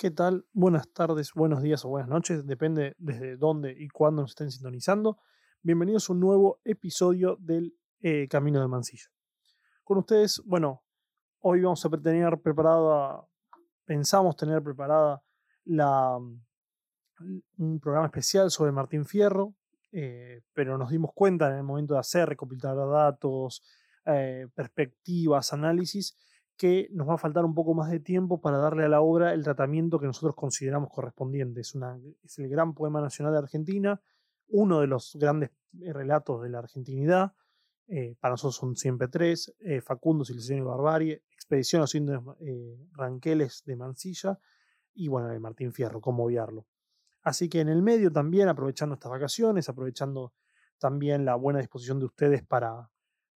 ¿Qué tal? Buenas tardes, buenos días o buenas noches, depende desde dónde y cuándo nos estén sintonizando. Bienvenidos a un nuevo episodio del eh, Camino de Mansilla. Con ustedes, bueno, hoy vamos a tener preparada, pensamos tener preparada la, un programa especial sobre Martín Fierro, eh, pero nos dimos cuenta en el momento de hacer, recopilar datos, eh, perspectivas, análisis, que nos va a faltar un poco más de tiempo para darle a la obra el tratamiento que nosotros consideramos correspondiente. Es, una, es el gran poema nacional de Argentina, uno de los grandes eh, relatos de la argentinidad. Eh, para nosotros son siempre tres: eh, Facundo, Civilización y Barbarie, Expedición a los Indios Ranqueles de Mansilla y bueno, de Martín Fierro, cómo obviarlo. Así que en el medio también, aprovechando estas vacaciones, aprovechando también la buena disposición de ustedes para,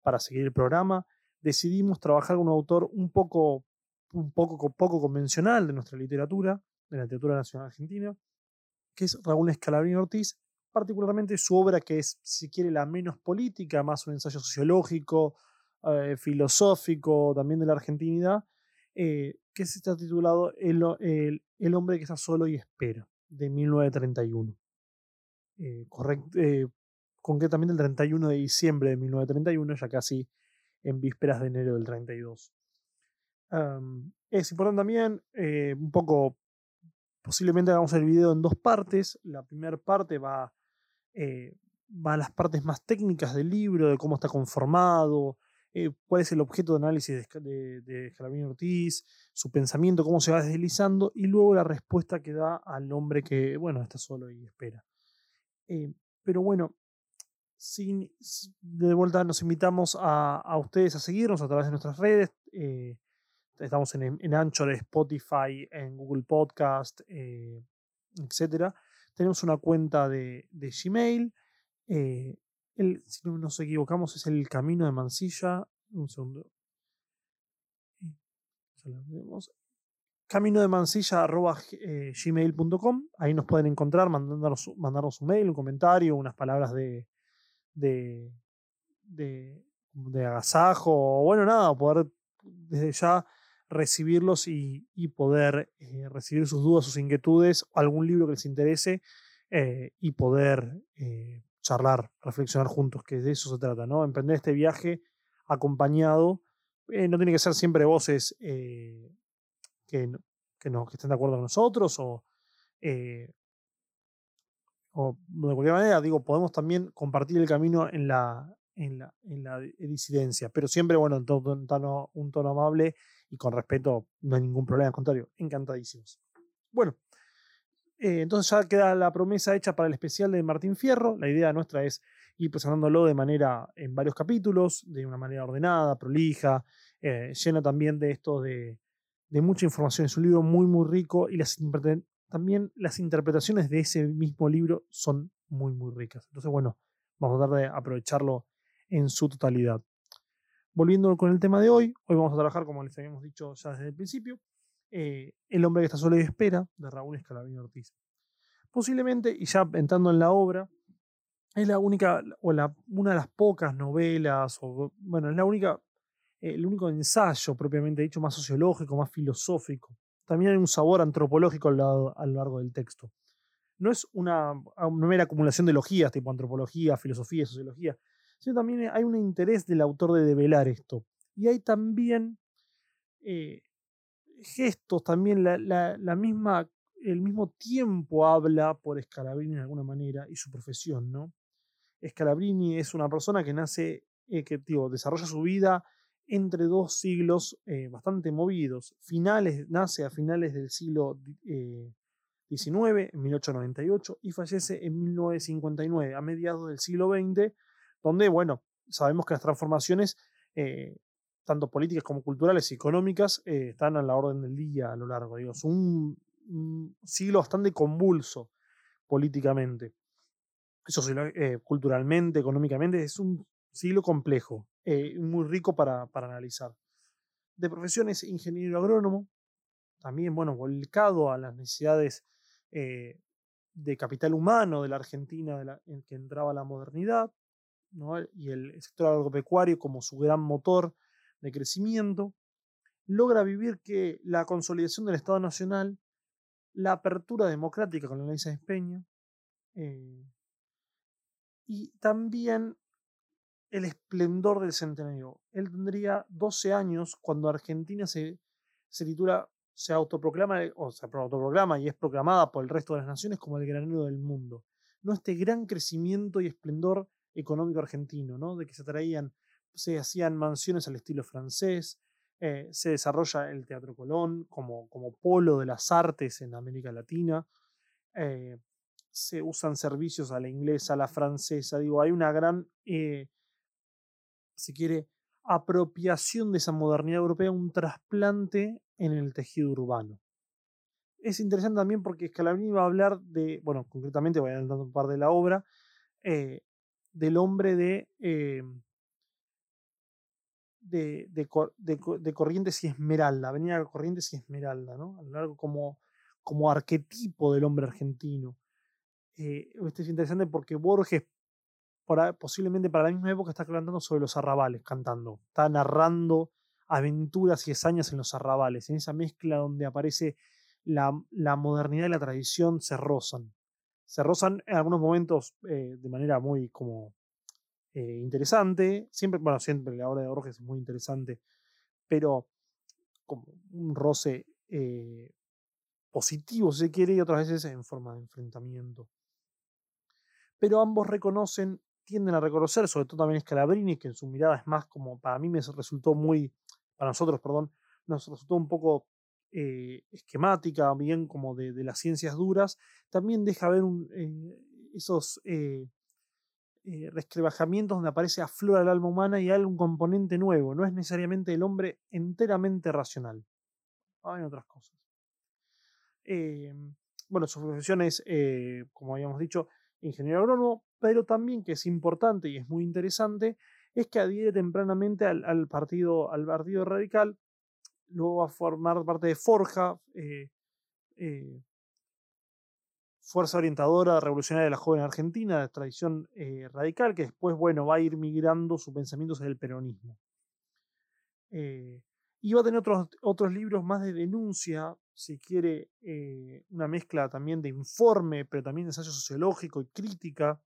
para seguir el programa, decidimos trabajar con un autor un poco, un poco, poco convencional de nuestra literatura, de la literatura nacional argentina, que es Raúl Escalabrini Ortiz, particularmente su obra que es, si quiere, la menos política, más un ensayo sociológico, eh, filosófico, también de la argentinidad, eh, que se está titulado el, el, hombre que está solo y espera, de 1931. Eh, eh, concretamente el 31 de diciembre de 1931, ya casi en vísperas de enero del 32. es importante también, eh, un poco, posiblemente hagamos el video en dos partes. La primera parte va, eh, va a las partes más técnicas del libro, de cómo está conformado, eh, cuál es el objeto de análisis de, de, Ortiz, su pensamiento, cómo se va deslizando, y luego la respuesta que da al hombre que, bueno, está solo y espera. pero bueno, sin, de vuelta nos invitamos a, ustedes a seguirnos a través de nuestras redes. Eh, estamos en, en, Anchor, Spotify, en Google Podcast, eh, etc. Tenemos una cuenta de, Gmail. Eh, si no nos equivocamos, es el camino de Mansilla. Un segundo. Camino de Mansilla gmail.com. Ahí nos pueden encontrar, mandarnos, mandarnos un mail, un comentario, unas palabras de, de, de, de agasajo, o bueno, nada, poder desde ya recibirlos y, y poder eh, recibir sus dudas, sus inquietudes, algún libro que les interese eh, y poder eh, charlar, reflexionar juntos, que de eso se trata, ¿no? Emprender este viaje acompañado, no tiene que ser siempre voces que, que, no, que estén de acuerdo con nosotros o, o de cualquier manera, digo, podemos también compartir el camino en la, en la, en la disidencia, pero siempre, bueno, en todo un tono, un tono amable y con respeto, no hay ningún problema, al contrario, encantadísimos. Bueno, eh, entonces ya queda la promesa hecha para el especial de Martín Fierro. La idea nuestra es ir presentándolo de manera en varios capítulos, de una manera ordenada, prolija, eh, llena también de esto de, de mucha información. Es un libro muy, muy rico y las también las interpretaciones de ese mismo libro son muy, muy ricas. Entonces, bueno, vamos a tratar de aprovecharlo en su totalidad. Volviendo con el tema de hoy, hoy vamos a trabajar, como les habíamos dicho ya desde el principio, eh, El hombre que está solo y espera, de Raúl Escalabrini Ortiz. Posiblemente, y ya entrando en la obra, es la única, o la, una de las pocas novelas, o bueno, es la única, el único ensayo propiamente dicho más sociológico, más filosófico, también hay un sabor antropológico a lo, largo del texto. No es una, mera acumulación de logías, tipo antropología, filosofía, sociología, sino también hay un interés del autor de develar esto. Y hay también eh, gestos, también la, misma, el mismo tiempo habla por Scalabrini de alguna manera y su profesión, ¿no? Scalabrini es una persona que nace, eh, que digo, desarrolla su vida entre dos siglos eh, bastante movidos. Finales, nace a finales del siglo XIX, eh, en 1898, y fallece en 1959, a mediados del siglo XX, donde, bueno, sabemos que las transformaciones, eh, tanto políticas como culturales y económicas, están a la orden del día a lo largo. Digo, es un, siglo bastante convulso políticamente. Culturalmente, económicamente, es un siglo complejo, eh, muy rico para, analizar. De profesión es ingeniero agrónomo, también, bueno, volcado a las necesidades eh, de capital humano de la Argentina en que entraba la modernidad, y el sector agropecuario como su gran motor de crecimiento, logra vivir que la consolidación del Estado Nacional la apertura democrática con la ley de Peña, eh, y también el esplendor del centenario. Él tendría 12 años cuando Argentina se, se titula, se autoproclama, o se autoproclama y es proclamada por el resto de las naciones como el granero del mundo. ¿No? Este gran crecimiento y esplendor económico argentino, ¿no? De que se traían, se hacían mansiones al estilo francés, eh, se desarrolla el Teatro Colón como, como polo de las artes en América Latina. Eh, se usan servicios a la inglesa, a la francesa, digo, hay una gran, eh, si quiere, apropiación de esa modernidad europea, un trasplante en el tejido urbano. Es interesante también porque Scalabrini va a hablar de, bueno, concretamente voy a adelantando un par de la obra, eh, del hombre de, eh, de, Corrientes y Esmeralda, Avenida Corrientes y Esmeralda, ¿no? A lo largo como, como arquetipo del hombre argentino. Eh, esto es interesante porque Borges, posiblemente para la misma época, está cantando sobre los arrabales, cantando. Está narrando aventuras y hazañas en los arrabales, en esa mezcla donde aparece la, modernidad y la tradición se rozan. Se rozan en algunos momentos eh, de manera muy como eh, interesante. Siempre, bueno, siempre la obra de Borges es muy interesante, pero como un roce positivo, si se quiere, y otras veces en forma de enfrentamiento pero ambos reconocen, tienden a reconocer, sobre todo también Scalabrini, que en su mirada es más como, para mí me resultó muy, para nosotros, perdón, nos resultó un poco eh, esquemática, bien como de, las ciencias duras, también deja ver eh, esos eh, resquebajamientos donde aparece aflora el alma humana y hay un componente nuevo, no es necesariamente el hombre enteramente racional, hay otras cosas. bueno, su profesión es, como habíamos dicho, ingeniero agrónomo, pero también que es importante y es muy interesante, es que adhiere tempranamente al, partido, al partido radical, luego va a formar parte de Forja, eh, eh, Fuerza Orientadora Revolucionaria de la Joven Argentina, de tradición eh, radical, que después, bueno, va a ir migrando su pensamiento hacia el peronismo. y va a tener otros, otros libros más de denuncia si quiere, eh, una mezcla también de informe, pero también de ensayo sociológico y crítica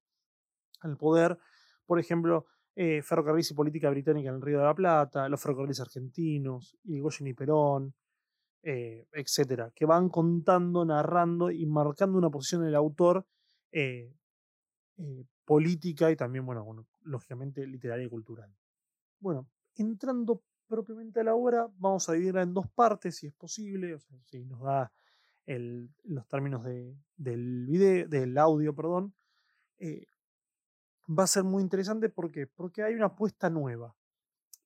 al poder. Por ejemplo, eh, Ferrocarriles y Política Británica en el Río de la Plata, los ferrocarriles argentinos, Irigoyen y Perón, eh, etcétera, que van contando, narrando y marcando una posición del autor política y también, bueno, bueno, lógicamente literaria y cultural. Bueno, entrando propiamente a la obra, vamos a dividirla en dos partes, si es posible, si nos da los términos del video, del audio, perdón. Eh, va a ser muy interesante porque, porque hay una apuesta nueva.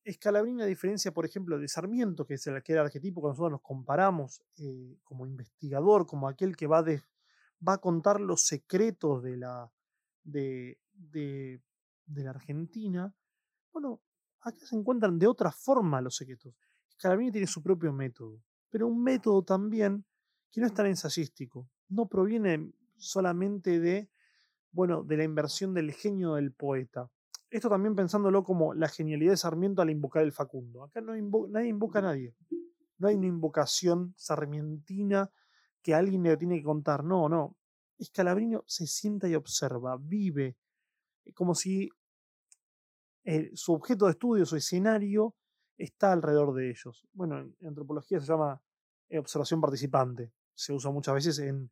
Escalabrini, a diferencia, por ejemplo, de Sarmiento, que es el que era arquetipo que nosotros nos comparamos eh, como investigador, como aquel que va, va a contar los secretos de la, de, de, de la Argentina. Bueno, acá se encuentran de otra forma los secretos. Scalabrini tiene su propio método, pero un método también que no es tan ensayístico, no proviene solamente de, bueno, de la inversión del genio del poeta. Esto también pensándolo como la genialidad de Sarmiento al invocar el Facundo. Acá no nadie invoca a nadie. No hay una invocación sarmientina que alguien le tiene que contar. No, no. Scalabrini se sienta y observa, vive, como si eh, su objeto de estudio, su escenario, está alrededor de ellos. Bueno, en, antropología se llama eh, observación participante. Se usa muchas veces en,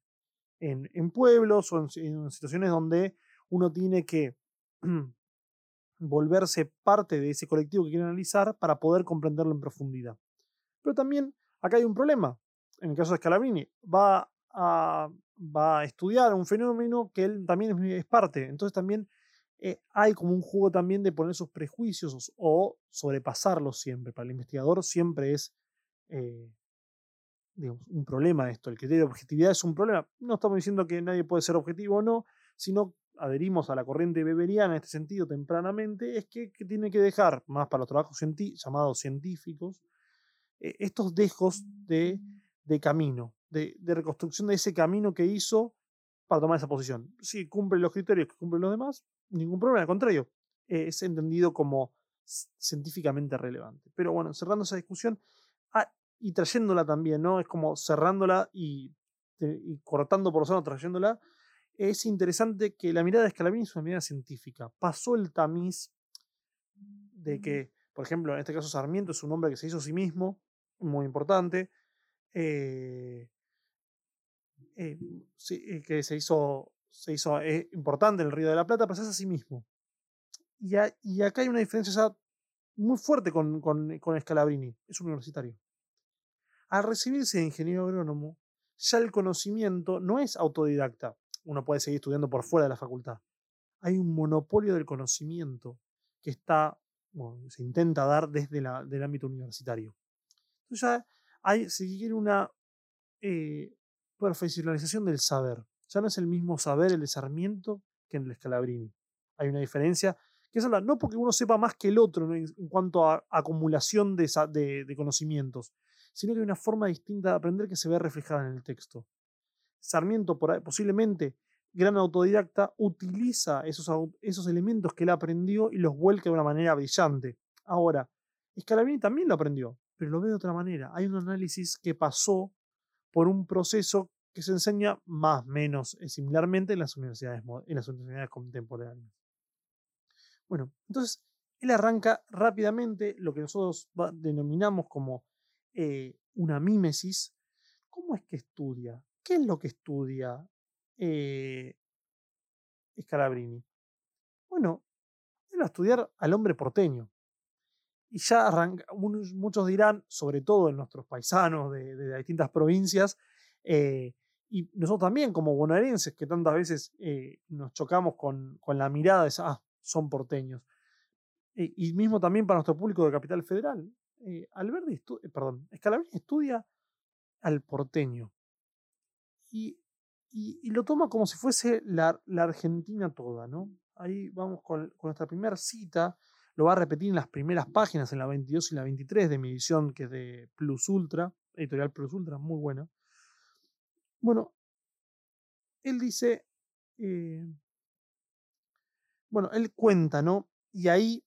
en, pueblos o en, situaciones donde uno tiene que volverse parte de ese colectivo que quiere analizar para poder comprenderlo en profundidad. Pero también acá hay un problema. En el caso de Scalabrini, va a, estudiar un fenómeno que él también es parte. Entonces también eh, hay como un juego también de poner sus prejuicios o, sobrepasarlos siempre. Para el investigador siempre es eh, un problema esto. El criterio de objetividad es un problema. No estamos diciendo que nadie puede ser objetivo o no, sino adherimos a la corriente beberiana en este sentido tempranamente, es que, tiene que dejar, más para los trabajos llamados científicos, eh, estos dejos de, camino, de, de, reconstrucción de ese camino que hizo para tomar esa posición. Si cumple los criterios que cumplen los demás, ningún problema, al contrario, es entendido como científicamente relevante. Pero bueno, cerrando esa discusión y trayéndola también, ¿no? Es como cerrándola y y cortando por zona, trayéndola, es interesante que la mirada de Scalabrini es una mirada científica. Pasó el tamiz de que, por ejemplo, en este caso Sarmiento es un hombre que se hizo a sí mismo, muy importante, eh, eh, eh, que se hizo, se hizo importante en el Río de la Plata, pero se hace a sí mismo. Y, y acá hay una diferencia muy fuerte con, con, con Scalabrini, es universitario. Al recibirse de ingeniero agrónomo, ya el conocimiento no es autodidacta. Uno puede seguir estudiando por fuera de la facultad. Hay un monopolio del conocimiento que está, se intenta dar desde la, el ámbito universitario. Entonces ya hay, se quiere una eh, profesionalización del saber. Ya no es el mismo saber el de Sarmiento que el Scalabrini. Hay una diferencia que es no porque uno sepa más que el otro en, cuanto a acumulación de, de, conocimientos, sino que hay una forma distinta de aprender que se ve reflejada en el texto. Sarmiento, posiblemente gran autodidacta, utiliza esos, esos elementos que él aprendió y los vuelca de una manera brillante. Ahora, Scalabrini también lo aprendió, pero lo ve de otra manera. Hay un análisis que pasó por un proceso que se enseña más o menos eh, similarmente en las universidades, en las universidades contemporáneas. Bueno, entonces él arranca rápidamente lo que nosotros denominamos como eh, una mímesis. ¿Cómo es que estudia? ¿Qué es lo que estudia eh, Scalabrini? Bueno, él va a estudiar al hombre porteño. Y ya muchos dirán, sobre todo en nuestros paisanos de, distintas provincias, eh, y nosotros también como bonaerenses, que tantas veces eh, nos chocamos con, la mirada de, ah, son porteños. y mismo también para nuestro público de Capital Federal. Eh, eh, perdón, estudia al porteño y, lo toma como si fuese la, Argentina toda, ¿no? Ahí vamos con, con nuestra primera cita, lo va a repetir en las primeras páginas, en la 22 y la 23 de mi edición, que es de Plus Ultra, editorial Plus Ultra, muy buena. Bueno, él dice, eh, bueno, él cuenta, ¿no? Y ahí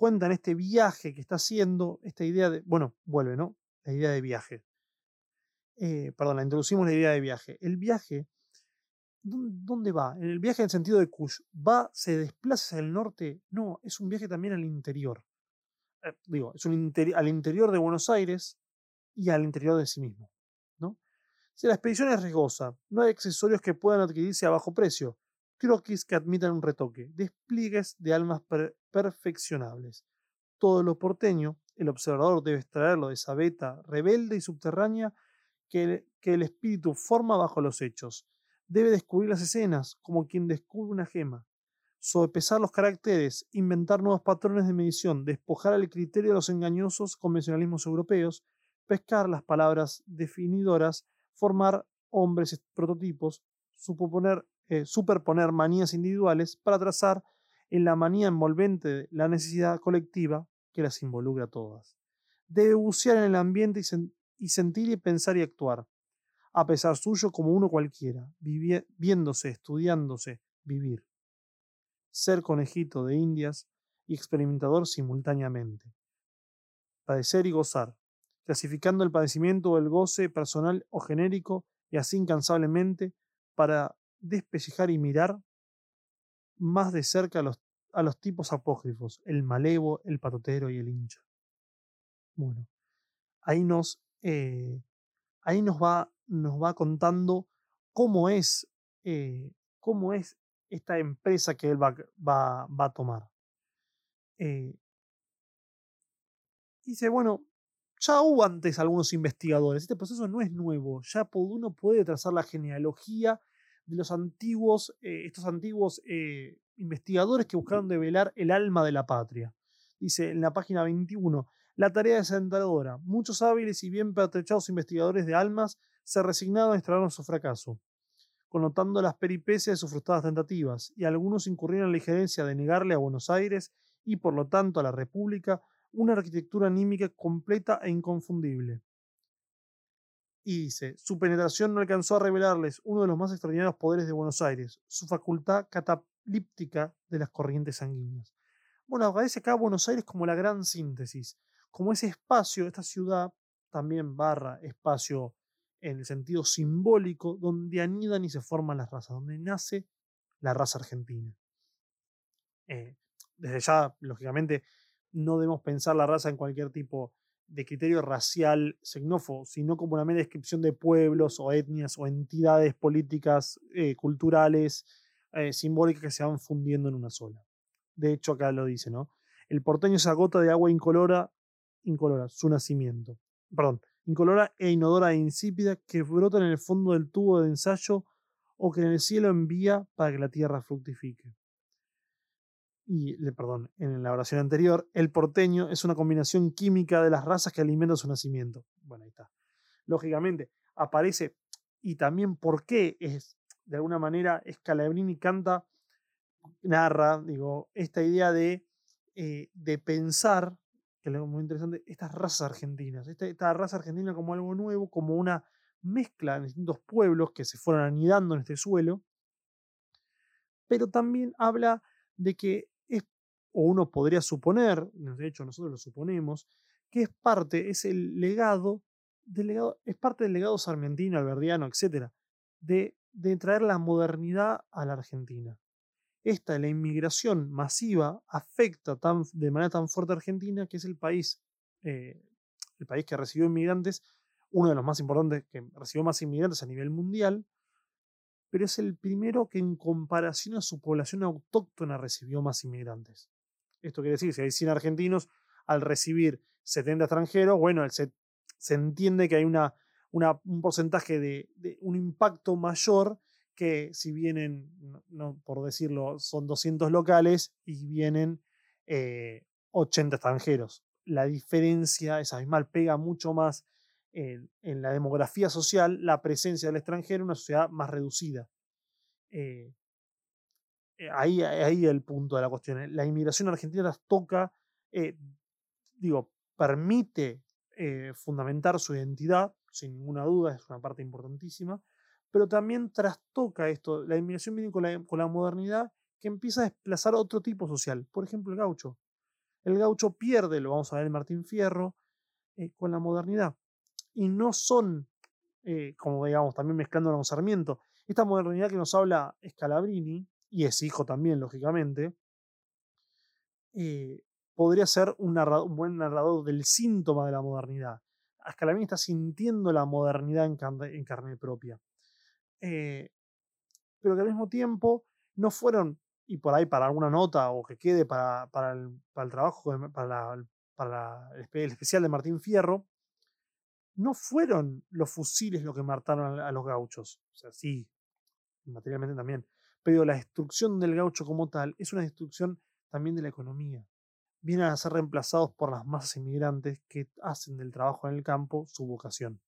cuentan este viaje que está haciendo, esta idea de, bueno, vuelve, ¿no? La idea de viaje. Eh, perdón, la introducimos la idea de viaje. El viaje, ¿dónde va? El viaje en el sentido de Kush, ¿va, se desplaza hacia el norte? No, es un viaje también al interior. Eh, digo, es un al interior de Buenos Aires y al interior de sí mismo. ¿no? Si la expedición es riesgosa, no hay accesorios que puedan adquirirse a bajo precio, croquis que admitan un retoque, despliegues de almas perfeccionables. Todo lo porteño, el observador debe extraerlo de esa beta rebelde y subterránea que el, espíritu forma bajo los hechos. Debe descubrir las escenas como quien descubre una gema, sopesar los caracteres, inventar nuevos patrones de medición, despojar al criterio de los engañosos convencionalismos europeos, pescar las palabras definidoras, formar hombres prototipos, suponer eh, superponer manías individuales para trazar en la manía envolvente la necesidad colectiva que las involucra a todas. Debe bucear en el ambiente y, sentir y pensar y actuar, a pesar suyo como uno cualquiera, viéndose, estudiándose, vivir. Ser conejito de indias y experimentador simultáneamente. Padecer y gozar, clasificando el padecimiento o el goce personal o genérico y así incansablemente para despellejar y mirar más de cerca a los, a los tipos apócrifos, el malevo, el patotero y el hincha. Bueno, ahí nos, eh, ahí nos, va, nos va contando cómo es, eh, cómo es esta empresa que él va, va, va a tomar. Eh, dice, bueno, ya hubo antes algunos investigadores, este proceso no es nuevo, ya uno puede trazar la genealogía de los antiguos, eh, estos antiguos eh, investigadores que buscaron develar el alma de la patria. Dice en la página 21, la tarea es. Muchos hábiles y bien pertrechados investigadores de almas se resignaron a instalar su fracaso, connotando las peripecias de sus frustradas tentativas, y algunos incurrieron en la injerencia de negarle a Buenos Aires y por lo tanto a la República una arquitectura anímica completa e inconfundible y dice, su penetración no alcanzó a revelarles uno de los más extraordinarios poderes de Buenos Aires, su facultad cataplíptica de las corrientes sanguíneas. Bueno, aparece acá Buenos Aires como la gran síntesis, como ese espacio, esta ciudad, también barra espacio en el sentido simbólico, donde anidan y se forman las razas, donde nace la raza argentina. Eh, desde ya, lógicamente, no debemos pensar la raza en cualquier tipo de criterio racial xenófobo, sino como una mera descripción de pueblos o etnias o entidades políticas, eh, culturales, eh, simbólicas que se van fundiendo en una sola. De hecho, acá lo dice, ¿no? El porteño es gota de agua incolora, incolora, su nacimiento. Perdón, incolora e inodora e insípida que brota en el fondo del tubo de ensayo o que en el cielo envía para que la tierra fructifique. Y, perdón, en la oración anterior, el porteño es una combinación química de las razas que alimentan su nacimiento. Bueno, ahí está. Lógicamente, aparece, y también por qué es, de alguna manera, Scalabrini canta, narra, digo, esta idea de, eh, de pensar que es muy interesante, estas razas argentinas, esta, raza argentina como algo nuevo, como una mezcla de distintos pueblos que se fueron anidando en este suelo, pero también habla de que o uno podría suponer, de hecho nosotros lo suponemos, que es parte, es el legado, del legado es parte del legado sarmientino, alberdiano, etc., de, traer la modernidad a la Argentina esta, la inmigración masiva, afecta de manera tan fuerte a Argentina, que es el país, eh, el país que recibió inmigrantes, uno de los más importantes, que recibió más inmigrantes a nivel mundial, pero es el primero que en comparación a su población autóctona recibió más inmigrantes. Esto quiere decir, si hay 100 argentinos, al recibir 70 extranjeros, bueno, se, entiende que hay una, un porcentaje de, un impacto mayor que si vienen, por decirlo, son 200 locales y vienen 80 eh, extranjeros. La diferencia es abismal, pega mucho más en, la demografía social la presencia del extranjero en una sociedad más reducida. Eh, ahí, ahí el punto de la cuestión. La inmigración argentina las toca, digo, permite fundamentar su identidad, sin ninguna duda, es una parte importantísima, pero también trastoca esto. La inmigración viene con la, modernidad que empieza a desplazar otro tipo social. Por ejemplo, el gaucho. El gaucho pierde, lo vamos a ver en Martín Fierro, eh, con la modernidad. Y no son, eh, como digamos, también mezclando con Sarmiento, esta modernidad que nos habla Scalabrini, y es hijo también, lógicamente, eh, podría ser un, buen narrador del síntoma de la modernidad. Scalabrini está sintiendo la modernidad en carne propia. Eh, pero que al mismo tiempo no fueron, y por ahí para alguna nota o que quede para, el, trabajo, para, el especial de Martín Fierro, no fueron los fusiles los que mataron a, los gauchos. O sea, sí, materialmente también. Pero la destrucción del gaucho como tal es una destrucción también de la economía. Vienen a ser reemplazados por las masas inmigrantes que hacen del trabajo en el campo su vocación.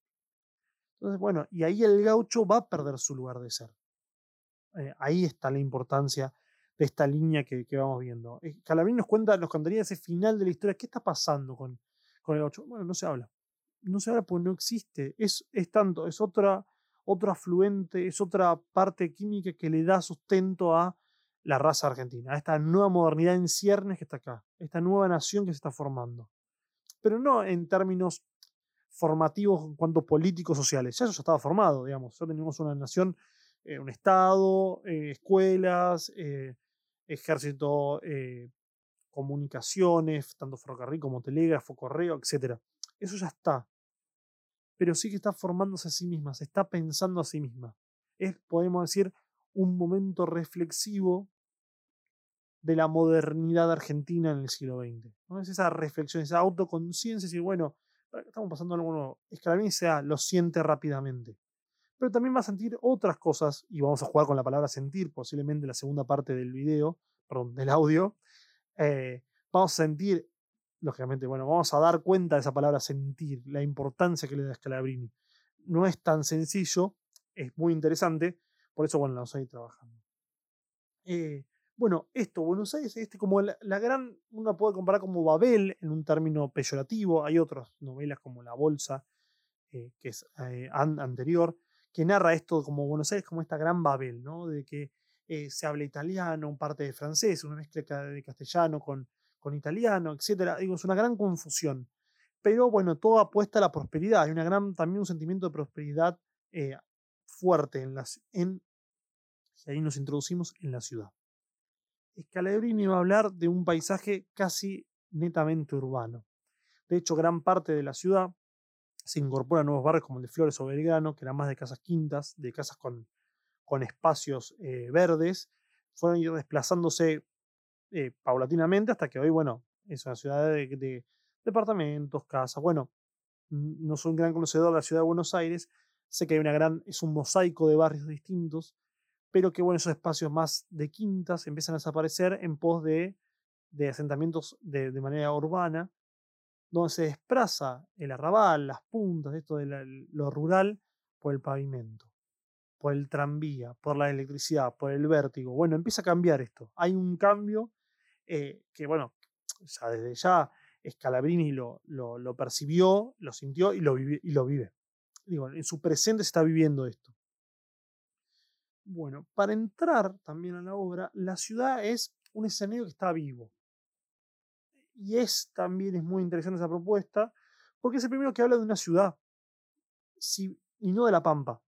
Entonces, bueno, y ahí el gaucho va a perder su lugar de ser. Eh, ahí está la importancia de esta línea que, vamos viendo. Eh, Calabrín nos cuenta, nos contaría ese final de la historia. ¿Qué está pasando con, con el gaucho? Bueno, no se habla. No se habla porque no existe. Es, es tanto, es otra, otro afluente, es otra parte química que le da sustento a la raza argentina, a esta nueva modernidad en ciernes que está acá, esta nueva nación que se está formando. Pero no en términos formativos en cuanto políticos sociales. Ya eso ya estaba formado, digamos. Ya teníamos una nación, eh, un Estado, eh, escuelas, eh, ejército, comunicaciones, tanto ferrocarril como telégrafo, correo, etc. Eso ya está. Pero sí que está formándose a sí misma, se está pensando a sí misma. Es, podemos decir, un momento reflexivo de la modernidad argentina en el siglo XX. ¿no? Es esa reflexión, esa autoconciencia, decir, bueno, estamos pasando algo nuevo. Scalabrini sea, lo siente rápidamente. Pero también va a sentir otras cosas, y vamos a jugar con la palabra sentir, posiblemente en la segunda parte del video, perdón, del audio. Eh, vamos a sentir, lógicamente, bueno, vamos a dar cuenta de esa palabra sentir, la importancia que le da Scalabrini. No es tan sencillo, es muy interesante, por eso, bueno, la vamos a ir trabajando. Eh, bueno, esto, Buenos Aires, este como la, gran, uno puede comparar como Babel en un término peyorativo, hay otras novelas como La Bolsa, eh, que es eh, anterior, que narra esto como Buenos Aires como esta gran Babel, ¿no? De que se habla italiano, parte de francés, una mezcla de castellano con, con italiano, etc. Digo, es una gran confusión. Pero bueno, todo apuesta a la prosperidad, hay una gran, también un sentimiento de prosperidad eh, fuerte en las, en, y ahí nos introducimos en la ciudad. Scalabrini va a hablar de un paisaje casi netamente urbano. De hecho, gran parte de la ciudad se incorpora a nuevos barrios como el de Flores o Belgrano, que eran más de casas quintas, de casas con, con espacios eh, verdes, fueron ir desplazándose eh, paulatinamente hasta que hoy, bueno, es una ciudad de, departamentos, casas. Bueno, no soy un gran conocedor de la ciudad de Buenos Aires, sé que hay una gran, es un mosaico de barrios distintos, pero que bueno, esos espacios más de quintas empiezan a desaparecer en pos de, de asentamientos de, manera urbana, donde se desplaza el arrabal, las puntas, esto de lo rural, por el pavimento, por el tranvía, por la electricidad, por el vértigo. Bueno, empieza a cambiar esto. Hay un cambio eh, que, bueno, ya desde ya Scalabrini lo, lo, percibió, lo sintió y lo, y lo vive. Digo, en su presente se está viviendo esto. Bueno, para entrar también a la obra, la ciudad es un escenario que está vivo. Y es también es muy interesante esa propuesta, porque es el primero que habla de una ciudad y no de la pampa.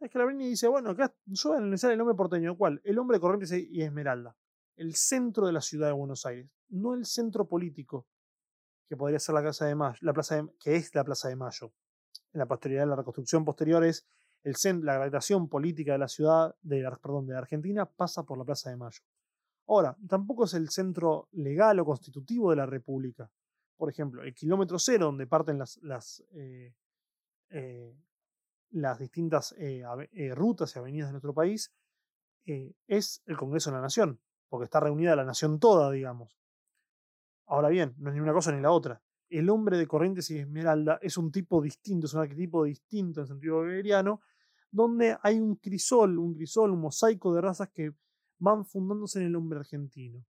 La dice, bueno, acá yo el nombre porteño, ¿cuál? El hombre de Corrientes y Esmeralda. El centro de la ciudad de Buenos Aires, no el centro político, que podría ser la, casa de Mayo, la plaza que es la Plaza de Mayo. En la posteridad, la reconstrucción posterior es el, la gravitación política de la ciudad, de, perdón, de Argentina, pasa por la Plaza de Mayo. Ahora, tampoco es el centro legal o constitutivo de la República. Por ejemplo, el kilómetro cero, donde parten las, las, eh, eh, distintas eh, rutas y avenidas de nuestro país, es el Congreso de la Nación, porque está reunida la nación toda, digamos. Ahora bien, no es ni una cosa ni la otra. El hombre de Corrientes y Esmeralda es un tipo distinto, es un arquetipo distinto en sentido beberiano, donde hay un crisol, un crisol, un mosaico de razas que van fundándose en el hombre argentino.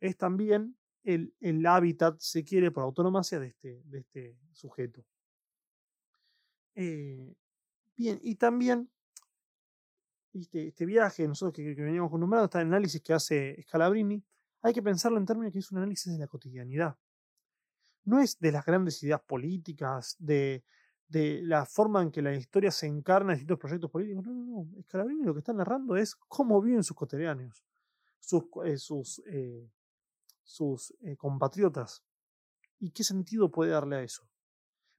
Es también el, hábitat, se quiere, por autonomía de este, este sujeto. Eh, bien, y también este, este viaje, nosotros que, que veníamos nombrando, este análisis que hace Scalabrini, hay que pensarlo en términos que es un análisis de la cotidianidad. No es de las grandes ideas políticas, de, la forma en que la historia se encarna en distintos proyectos políticos. No, no, no. Scalabrini lo que está narrando es cómo viven sus cotidianos, sus, eh, eh, eh, compatriotas. ¿Y qué sentido puede darle a eso?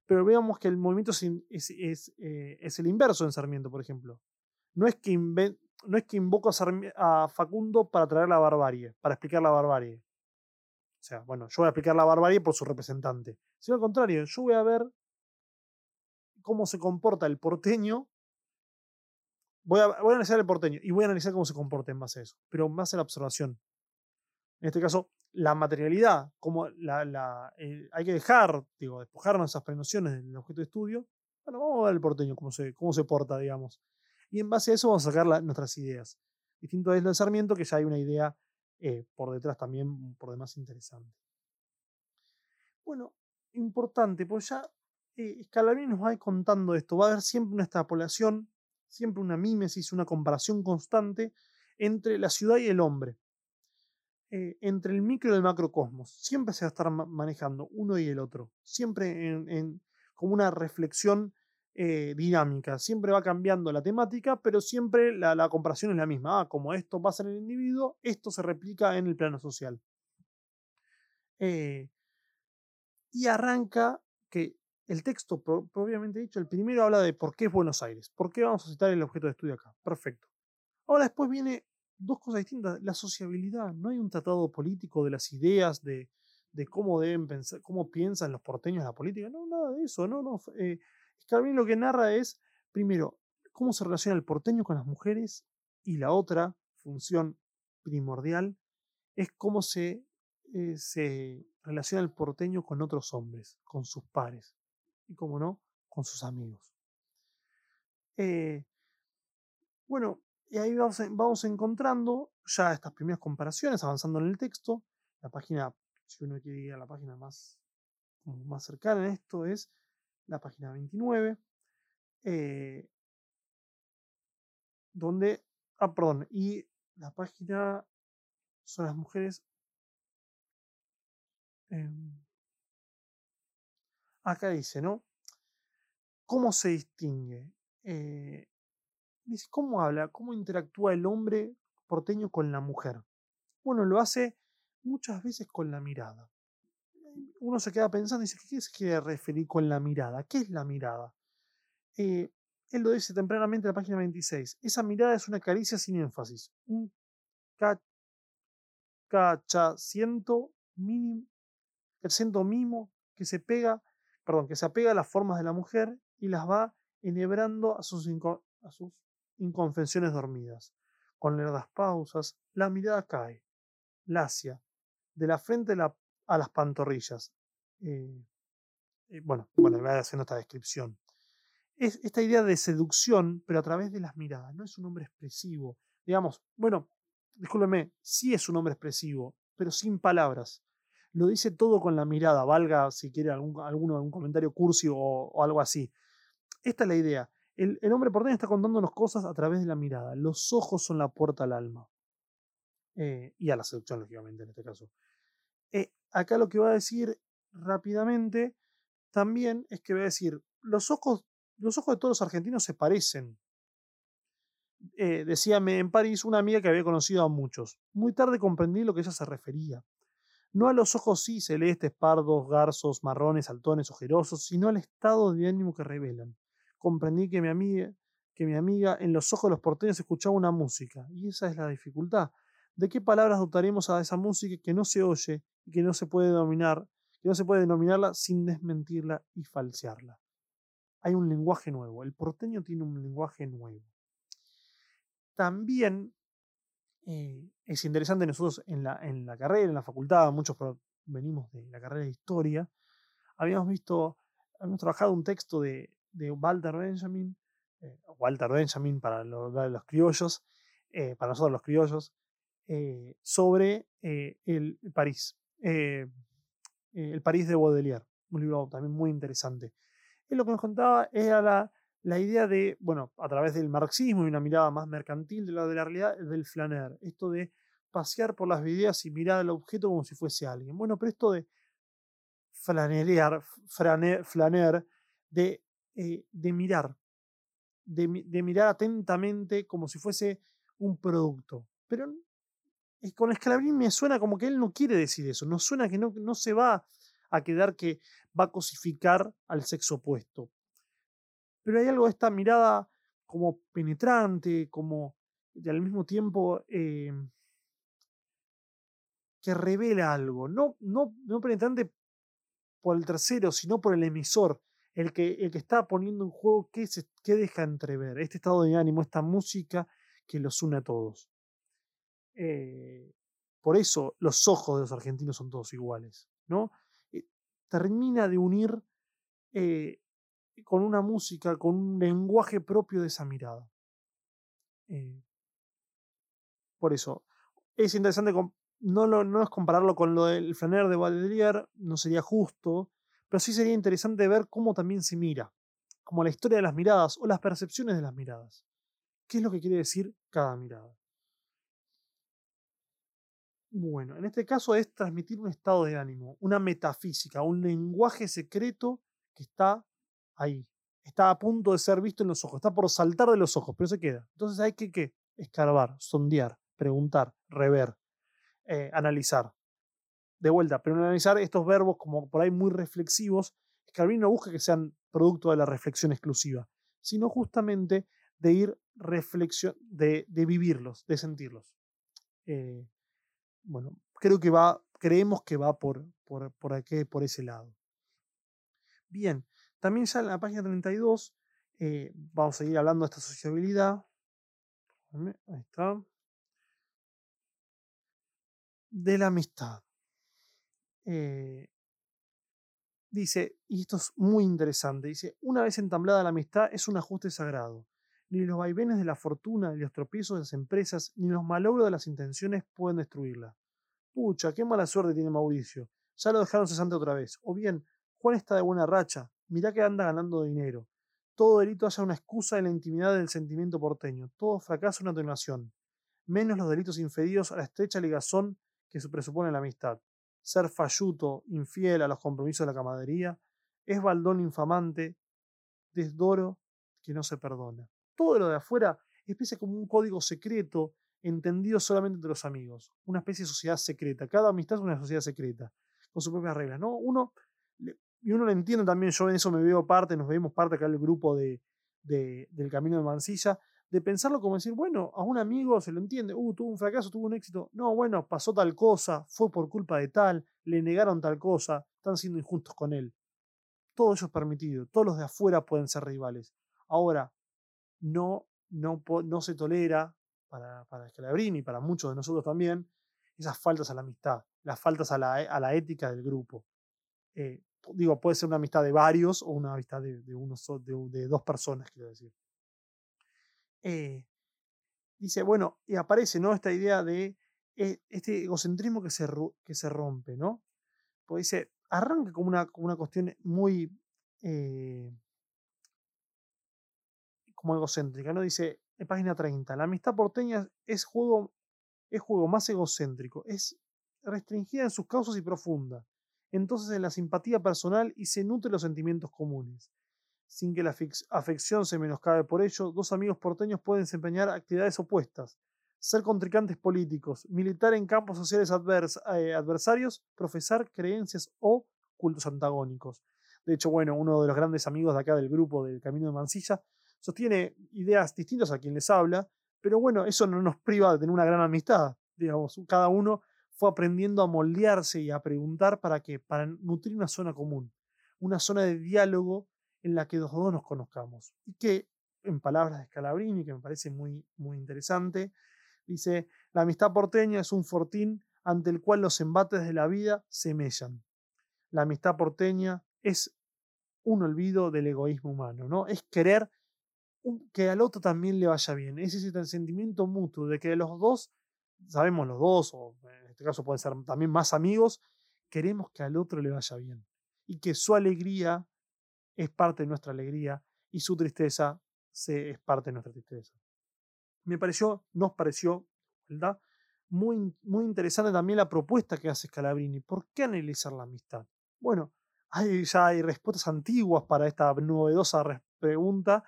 Pero veamos que el movimiento es el inverso en Sarmiento, por ejemplo. No es que, invoco a, Facundo para traer la barbarie, para explicar la barbarie. O sea, bueno, yo voy a explicar la barbarie por su representante. Sino al contrario, yo voy a ver cómo se comporta el porteño. Voy a, analizar el porteño y voy a analizar cómo se comporta en base a eso, pero en base a la observación. En este caso, la materialidad, como la, hay que dejar, digo, despojarnos esas prenociones del objeto de estudio. Bueno, vamos a ver el porteño, cómo se, cómo se porta, digamos. Y en base a eso vamos a sacar nuestras ideas. Distinto es lo de que ya hay una idea eh, por detrás también, por demás interesante. Bueno, importante, pues ya eh, nos va contando esto. Va a haber siempre una extrapolación, siempre una mímesis, una comparación constante entre la ciudad y el hombre. Eh, entre el micro y el macrocosmos. Siempre se va a estar manejando uno y el otro. Siempre como una reflexión eh, dinámica. Siempre va cambiando la temática, pero siempre la, comparación es la misma. Ah, como esto pasa en el individuo, esto se replica en el plano social. y arranca que el texto propiamente dicho, el primero habla de por qué es Buenos Aires, por qué vamos a citar el objeto de estudio acá. Perfecto. Ahora después viene dos cosas distintas, la sociabilidad, no hay un tratado político de las ideas, de, de cómo deben pensar, cómo piensan los porteños la política, no, nada de eso, no, no. Eh, lo que narra es, primero, cómo se relaciona el porteño con las mujeres y la otra función primordial es cómo se, eh, se relaciona el porteño con otros hombres, con sus pares y, como no, con sus amigos. Eh, bueno, y ahí vamos, encontrando ya estas primeras comparaciones, avanzando en el texto. La página, si uno quiere ir a la página más, más cercana en esto, es la página 29, eh, donde, ah, perdón, y la página son las mujeres. Em, acá dice, ¿no? ¿Cómo se distingue eh, dice, ¿cómo habla? ¿Cómo interactúa el hombre porteño con la mujer? Bueno, lo hace muchas veces con la mirada. Uno se queda pensando y dice, ¿qué se quiere referir con la mirada? ¿Qué es la mirada? Eh, él lo dice tempranamente en la página 26. Esa mirada es una caricia sin énfasis, un cachaciento mínimo, mimo que se pega, perdón, que se apega a las formas de la mujer y las va enhebrando a sus, a sus inconfesiones dormidas. Con lerdas pausas, la mirada cae, lacia, de la frente a las pantorrillas. Eh, eh, bueno, bueno, voy haciendo esta descripción es esta idea de seducción, pero a través de las miradas. No es un hombre expresivo. Digamos, bueno, discúlpeme, sí es un hombre expresivo, pero sin palabras. Lo dice todo con la mirada, valga si quiere algún, alguno comentario cursi o, algo así. Esta es la idea. El, hombre porteño está contándonos cosas a través de la mirada. Los ojos son la puerta al alma. Eh, y a la seducción, lógicamente, en este caso. Eh, acá lo que va a decir rápidamente también es que va a decir, los ojos los ojos de todos los argentinos se parecen. Eh, decíame en París una amiga que había conocido a muchos. Muy tarde comprendí lo que ella se refería. No a los ojos sí celestes, pardos, garzos, marrones, saltones, ojerosos, sino al estado de ánimo que revelan. Comprendí que mi amiga, que mi amiga en los ojos de los porteños escuchaba una música, y esa es la dificultad. ¿De qué palabras dotaremos a esa música que no se oye y que no se puede dominar, que no se puede denominarla sin desmentirla y falsearla? hay un lenguaje nuevo. El porteño tiene un lenguaje nuevo. También eh, es interesante nosotros en la, en la carrera, en la facultad, muchos venimos de la carrera de historia, habíamos visto, habíamos trabajado un texto de, Walter Benjamin, eh, Walter Benjamin para los, criollos, eh, para nosotros los criollos, sobre el París, el París de Baudelaire, un libro también muy interesante lo que nos contaba era la, idea de, bueno, a través del marxismo y una mirada más mercantil de la, de la realidad, del flaner, esto de pasear por las videas y mirar al objeto como si fuese alguien. Bueno, pero esto de flanerear, flaner, de, eh, de mirar, de, de, mirar atentamente como si fuese un producto. Pero con Scalabrini me suena como que él no quiere decir eso, no suena que no, no se va a quedar que va a cosificar al sexo opuesto. Pero hay algo de esta mirada como penetrante, como y al mismo tiempo em, que revela algo, no, no, no penetrante por el tercero, sino por el emisor, el que, el que está poniendo en juego qué, se, qué deja entrever, este estado de ánimo, esta música que los une a todos. Eh, por eso los ojos de los argentinos son todos iguales, ¿no? termina de unir eh, con una música, con un lenguaje propio de esa mirada. Eh, por eso, es interesante, no, no es compararlo con lo del flaner de Baudelaire, no sería justo, pero sí sería interesante ver cómo también se mira, como la historia de las miradas o las percepciones de las miradas. ¿Qué es lo que quiere decir cada mirada? Bueno, en este caso es transmitir un estado de ánimo, una metafísica, un lenguaje secreto que está ahí. Está a punto de ser visto en los ojos, está por saltar de los ojos, pero se queda. Entonces hay que ¿qué? escarbar, sondear, preguntar, rever, eh, analizar. De vuelta, pero analizar estos verbos como por ahí muy reflexivos, Scalabrini no busca que sean producto de la reflexión exclusiva, sino justamente de ir reflexión, de, vivirlos, de sentirlos. Eh, bueno, creo que va, creemos que va por, por, por, aquí, por ese lado. Bien, también ya en la página 32 eh, vamos a seguir hablando de esta sociabilidad. Ahí está. De la amistad. Eh, dice, y esto es muy interesante, dice, una vez entablada la amistad es un ajuste sagrado. Ni los vaivenes de la fortuna, ni los tropiezos de las empresas, ni los malogros de las intenciones pueden destruirla. Pucha, qué mala suerte tiene Mauricio. Ya lo dejaron cesante otra vez. O bien, Juan está de buena racha. Mirá que anda ganando dinero. Todo delito haya una excusa en la intimidad del sentimiento porteño. Todo fracaso una atenuación. Menos los delitos inferidos a la estrecha ligazón que se presupone la amistad. Ser falluto, infiel a los compromisos de la camaradería, es baldón infamante, desdoro que no se perdona. Todo lo de afuera especie como un código secreto entendido solamente entre los amigos, una especie de sociedad secreta. Cada amistad es una sociedad secreta, con sus propias reglas, ¿no? Uno, y uno lo entiende también, yo en eso me veo parte, nos vemos parte acá del grupo de, del Camino de Mansilla, de pensarlo como decir, bueno, a un amigo se lo entiende, uh, tuvo un fracaso, tuvo un éxito, no, bueno, pasó tal cosa, fue por culpa de tal, le negaron tal cosa, están siendo injustos con él. Todo eso es permitido, todos los de afuera pueden ser rivales. Ahora, no, no, no se tolera para, para Scalabrini y para muchos de nosotros también, esas faltas a la amistad, las faltas a la, a la ética del grupo. Eh, digo, puede ser una amistad de varios o una amistad de, de, de, dos personas, quiero decir. Eh, dice, bueno, y aparece ¿no? esta idea de eh, este egocentrismo que se, que se rompe, ¿no? Pues dice, arranca como una, como una cuestión muy como egocéntrica, ¿no? Dice, en página 30, la amistad porteña es juego, es juego más egocéntrico, es restringida en sus causas y profunda, entonces en la simpatía personal y se nutre los sentimientos comunes. Sin que la afección se menoscabe por ello, dos amigos porteños pueden desempeñar actividades opuestas, ser contrincantes políticos, militar en campos sociales eh, adversarios, profesar creencias o cultos antagónicos. De hecho, bueno, uno de los grandes amigos de acá del grupo del Camino de Mansilla sostiene ideas distintas a quien les habla, pero bueno, eso no nos priva de tener una gran amistad. Digamos, cada uno fue aprendiendo a moldearse y a preguntar para qué, para nutrir una zona común, una zona de diálogo en la que los dos nos conozcamos. Y que, en palabras de Scalabrini, que me parece muy, muy interesante, dice, la amistad porteña es un fortín ante el cual los embates de la vida se mellan. La amistad porteña es un olvido del egoísmo humano, ¿no? Es querer que al otro también le vaya bien. Es ese sentimiento mutuo de que los dos, sabemos los dos, o en este caso pueden ser también más amigos, queremos que al otro le vaya bien. Y que su alegría es parte de nuestra alegría y su tristeza es parte de nuestra tristeza. Me pareció, nos pareció, ¿verdad? Muy, muy interesante también la propuesta que hace Scalabrini. ¿Por qué analizar la amistad? Bueno, hay, ya hay respuestas antiguas para esta novedosa pregunta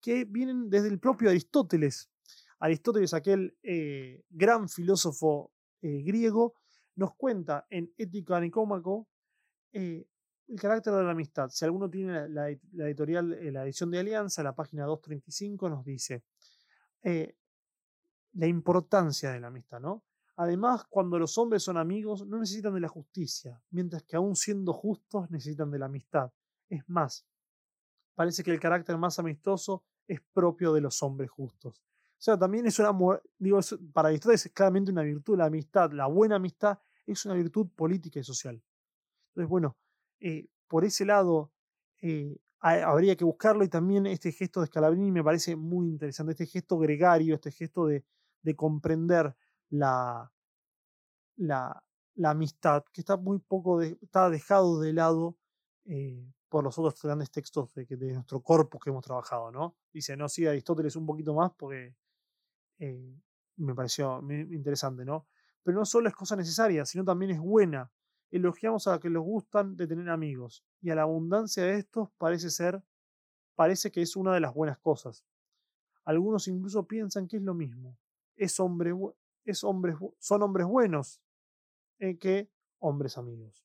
que vienen desde el propio Aristóteles. Aristóteles, aquel eh, gran filósofo eh, griego, nos cuenta en Ética Nicómaco eh, el carácter de la amistad. Si alguno tiene la, editorial, la edición de Alianza, la página 235 nos dice la importancia de la amistad, ¿no? Además, cuando los hombres son amigos, no necesitan de la justicia, mientras que aún siendo justos necesitan de la amistad. Es más, parece que el carácter más amistoso es propio de los hombres justos. O sea, también es una, digo, para Aristóteles es claramente una virtud, la amistad, la buena amistad es una virtud política y social. Entonces, bueno, eh, por ese lado eh, habría que buscarlo y también este gesto de Scalabrini me parece muy interesante, este gesto gregario, este gesto de, comprender la, la, amistad, que está muy poco, está dejado de lado eh, por los otros grandes textos de, nuestro corpus que hemos trabajado, ¿no? Dice, no, sí, Aristóteles un poquito más porque eh, me pareció interesante, ¿no? Pero no solo es cosa necesaria, sino también es buena. Elogiamos a los que les gustan de tener amigos, y a la abundancia de estos parece ser, parece que es una de las buenas cosas. Algunos incluso piensan que es lo mismo. Es hombre, es hombres, son hombres buenos eh, que hombres amigos.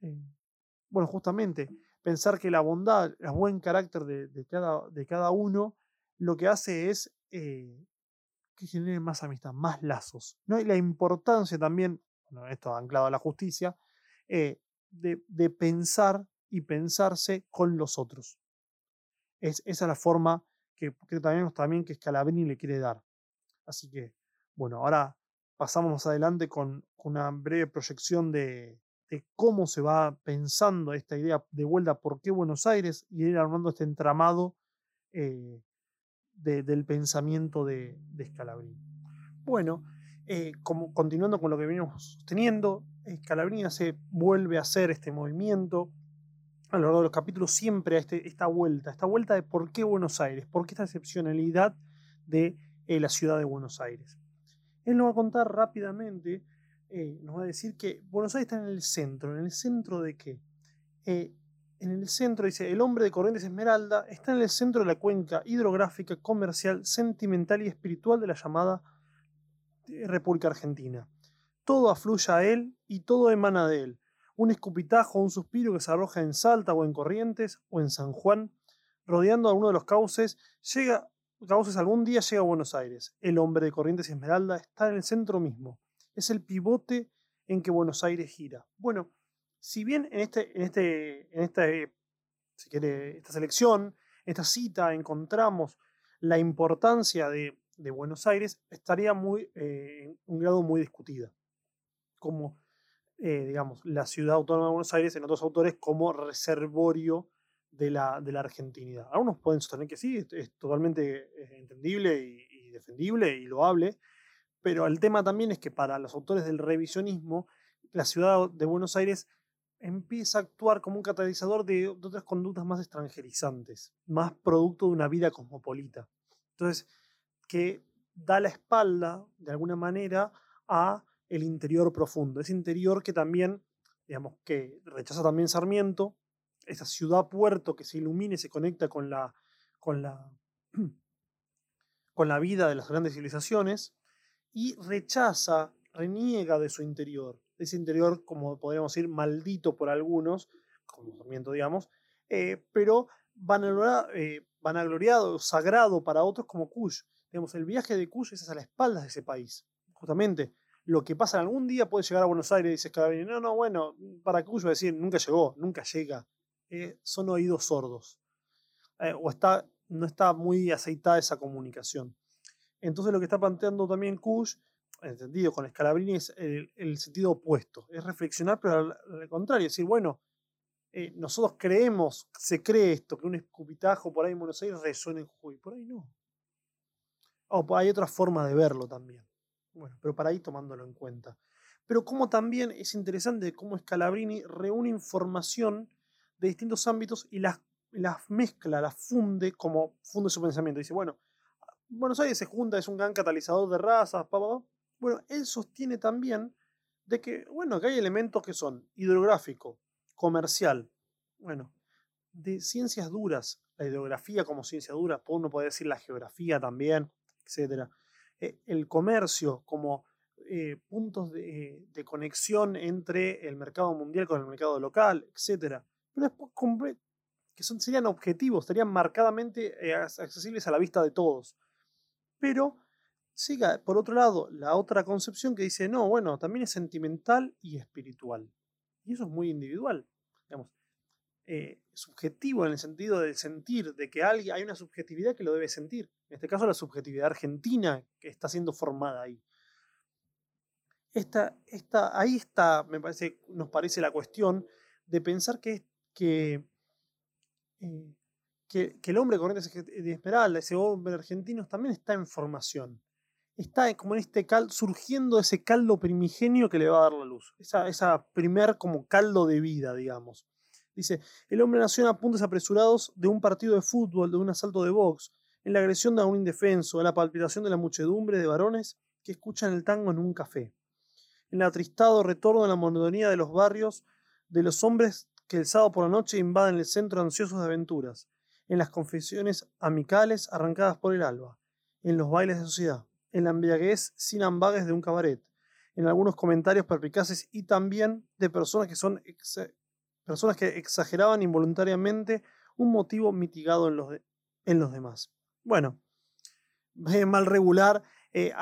Eh, bueno, justamente, pensar que la bondad, el buen carácter de, cada, de cada, uno, lo que hace es eh, que genere más amistad, más lazos. ¿no? Y la importancia también, esto anclado a la justicia, eh, de, pensar y pensarse con los otros. Es, esa es la forma que, que también, también que Scalabrini le quiere dar. Así que, bueno, ahora pasamos adelante con una breve proyección de, de cómo se va pensando esta idea de vuelta, por qué Buenos Aires, y ir armando este entramado eh, del pensamiento de, de. Bueno, eh, como, continuando con lo que venimos sosteniendo, Scalabrini se vuelve a hacer este movimiento a lo largo de los capítulos siempre a este, esta vuelta, esta vuelta de por qué Buenos Aires, por qué esta excepcionalidad de eh, la ciudad de Buenos Aires. Él nos va a contar rápidamente eh, nos va a decir que Buenos Aires está en el centro. ¿En el centro de qué? Eh, en el centro, dice, el hombre de Corrientes Esmeralda está en el centro de la cuenca hidrográfica, comercial, sentimental y espiritual de la llamada eh, República Argentina. Todo afluye a él y todo emana de él. Un escupitajo, un suspiro que se arroja en Salta o en Corrientes o en San Juan, rodeando a uno de los cauces, llega, cauces algún día llega a Buenos Aires. El hombre de Corrientes y Esmeralda está en el centro mismo. Es el pivote en que Buenos Aires gira. Bueno, si bien en, este, en, este, en esta, si quiere, esta selección, esta cita, encontramos la importancia de, Buenos Aires, estaría muy, eh, en un grado muy discutida. Como, eh, digamos, la ciudad autónoma de Buenos Aires en otros autores como reservorio de la, de la argentinidad. Algunos pueden sostener que sí, es, totalmente eh, entendible y, y defendible y loable, pero el tema también es que para los autores del revisionismo, la ciudad de Buenos Aires empieza a actuar como un catalizador de, otras conductas más extranjerizantes, más producto de una vida cosmopolita. Entonces, que da la espalda, de alguna manera, a el interior profundo. Ese interior que también, digamos, que rechaza también Sarmiento, esa ciudad-puerto que se ilumina y se conecta con la, con la, con la vida de las grandes civilizaciones, y rechaza, reniega de su interior, ese interior, como podríamos decir, maldito por algunos, como Sarmiento, digamos, eh, pero eh, vanagloriado, sagrado para otros como Kush. Digamos, el viaje de Kush es a las espaldas de ese país. Justamente, lo que pasa algún día puede llegar a Buenos Aires y dice Scalabrini, no, no, bueno, para a decir, nunca llegó, nunca llega. Eh, son oídos sordos. o está, no está muy aceitada esa comunicación. Entonces lo que está planteando también Kush, entendido con Scalabrini, es el, sentido opuesto. Es reflexionar, pero al, contrario, decir, bueno, eh, nosotros creemos, se cree esto, que un escupitajo por ahí en Buenos Aires resuena en Jujuy. Por ahí no. Oh, hay otra forma de verlo también. Bueno, pero para ahí tomándolo en cuenta. Pero como también es interesante cómo Scalabrini reúne información de distintos ámbitos y las, las mezcla, las funde como funde su pensamiento. Dice, bueno, Buenos Aires se junta, es un gran catalizador de razas, pa, Bueno, él sostiene también de que, bueno, hay elementos que son hidrográfico, comercial, bueno, de ciencias duras, la hidrografía como ciencia dura, uno puede decir la geografía también, etc. Eh, el comercio como eh, puntos de, conexión entre el mercado mundial con el mercado local, etc. Pero que son, serían objetivos, estarían marcadamente eh, accesibles a la vista de todos. Pero siga, por otro lado, la otra concepción que dice, no, bueno, también es sentimental y espiritual. Y eso es muy individual, digamos. Eh, subjetivo en el sentido de sentir, de que alguien, hay una subjetividad que lo debe sentir. En este caso, la subjetividad argentina que está siendo formada ahí. Esta, esta, ahí está, me parece, nos parece la cuestión de pensar que, que eh, que, el hombre corriente de Esmeralda, ese hombre argentino, también está en formación. Está como en este caldo, surgiendo ese caldo primigenio que le va a dar la luz. Esa, esa primer como caldo de vida, digamos. Dice, el hombre nació en apuntes apresurados de un partido de fútbol, de un asalto de box, en la agresión de un indefenso, en la palpitación de la muchedumbre de varones que escuchan el tango en un café, en el atristado retorno de la monotonía de los barrios, de los hombres que el sábado por la noche invaden el centro ansiosos de aventuras, en las confesiones amicales arrancadas por el alba, en los bailes de sociedad, en la embriaguez sin ambagues de un cabaret, en algunos comentarios perpicaces y también de personas que son personas que exageraban involuntariamente un motivo mitigado en los, en los demás. Bueno, mal regular. Eh,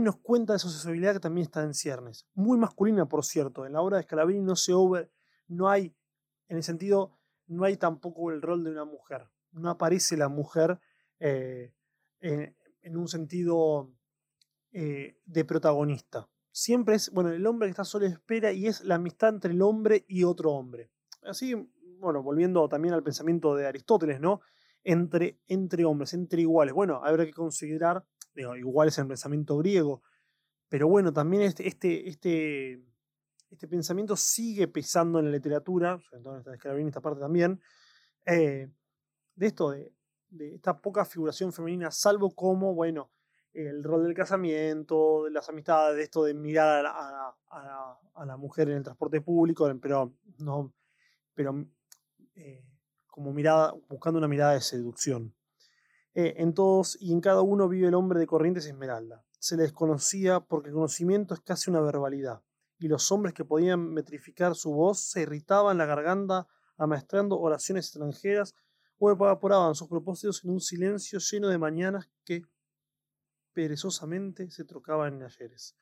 nos cuenta de su sociabilidad que también está en ciernes. Muy masculina, por cierto. En la obra de Scalabrini no se over, no hay, en el sentido no hay tampoco el rol de una mujer. No aparece la mujer eh, en, un sentido eh, de protagonista. Siempre es, bueno, el hombre que está solo espera y es la amistad entre el hombre y otro hombre. Así, bueno, volviendo también al pensamiento de Aristóteles, ¿no? Entre, entre hombres, entre iguales. Bueno, habrá que considerar, digo, iguales en el pensamiento griego, pero bueno, también este, este, este este pensamiento sigue pesando en la literatura, entonces en esta parte también, eh, de esto, de, esta poca figuración femenina, salvo como, bueno, el rol del casamiento, de las amistades, de esto de mirar a la, mujer en el transporte público, pero no, pero eh, como mirada, buscando una mirada de seducción. Eh, en todos y en cada uno vive el hombre de Corrientes Esmeralda. Se le desconocía porque el conocimiento es casi una verbalidad, y los hombres que podían metrificar su voz se irritaban la garganta amaestrando oraciones extranjeras o evaporaban sus propósitos en un silencio lleno de mañanas que perezosamente se trocaban en ayeres.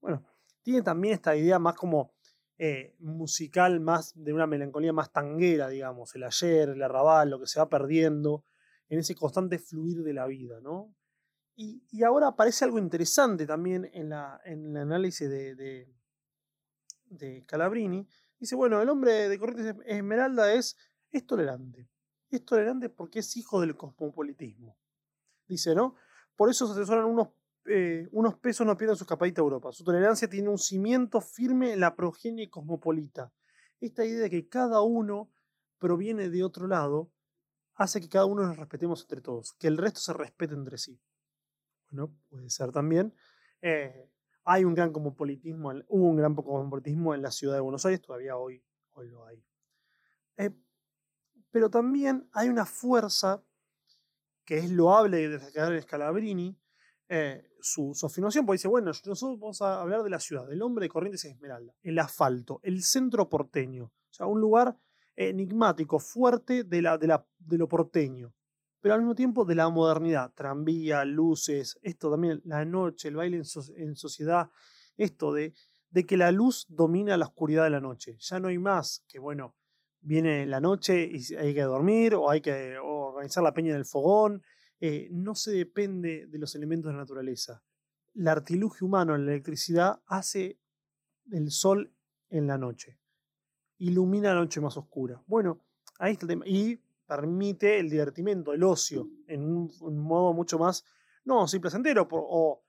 Bueno, tiene también esta idea más como eh, musical, más de una melancolía más tanguera, digamos, el ayer, el arrabal, lo que se va perdiendo en ese constante fluir de la vida, ¿no? Y, ahora aparece algo interesante también en, la, en el análisis de, de Calabrini. Dice, bueno, el hombre de Corrientes Esmeralda es, tolerante. Es tolerante porque es hijo del cosmopolitismo. Dice, ¿no? Por eso se asesoran unos, eh, unos pesos no pierden su escapadita a Europa. Su tolerancia tiene un cimiento firme en la progenie cosmopolita. Esta idea de que cada uno proviene de otro lado hace que cada uno nos respetemos entre todos, que el resto se respete entre sí. Bueno, puede ser también. Eh, hay un gran cosmopolitismo, hubo un gran cosmopolitismo en la ciudad de Buenos Aires, todavía hoy, hoy lo hay. Eh, pero también hay una fuerza que es loable de en Scalabrini, eh, su, su, afirmación, porque dice, bueno, nosotros vamos a hablar de la ciudad, del hombre de Corrientes y Esmeralda, el asfalto, el centro porteño, o sea, un lugar enigmático, fuerte de lo porteño, pero al mismo tiempo de la modernidad, tranvía, luces, esto también, la noche, el baile en, sociedad, esto de, de que la luz domina la oscuridad de la noche, ya no hay más que, bueno, viene la noche y hay que dormir o hay que organizar la peña en el fogón, eh, no se depende de los elementos de la naturaleza. El artilugio humano la electricidad hace el sol en la noche ilumina la noche más oscura. Bueno, ahí está el tema. Y permite el divertimento, el ocio, en un, modo mucho más, no, sí, placentero o,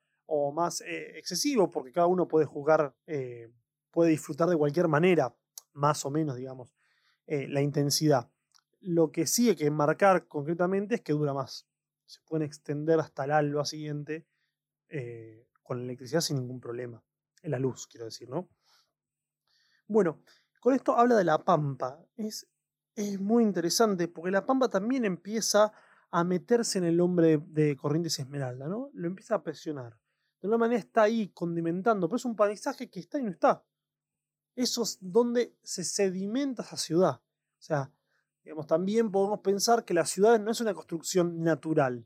más eh, excesivo, porque cada uno puede jugar, eh, puede disfrutar de cualquier manera, más o menos, digamos, eh, la intensidad. Lo que sí hay que marcar concretamente es que dura más. Se pueden extender hasta el alba siguiente con la electricidad sin ningún problema. En la luz, quiero decir, ¿no? Bueno, con esto habla de la pampa. Es, es muy interesante porque la pampa también empieza a meterse en el hombre de, Corrientes Esmeralda, ¿no? Lo empieza a presionar. De alguna manera está ahí condimentando, pero es un paisaje que está y no está. Eso es donde se sedimenta esa ciudad. O sea, digamos, también podemos pensar que la ciudad no es una construcción natural.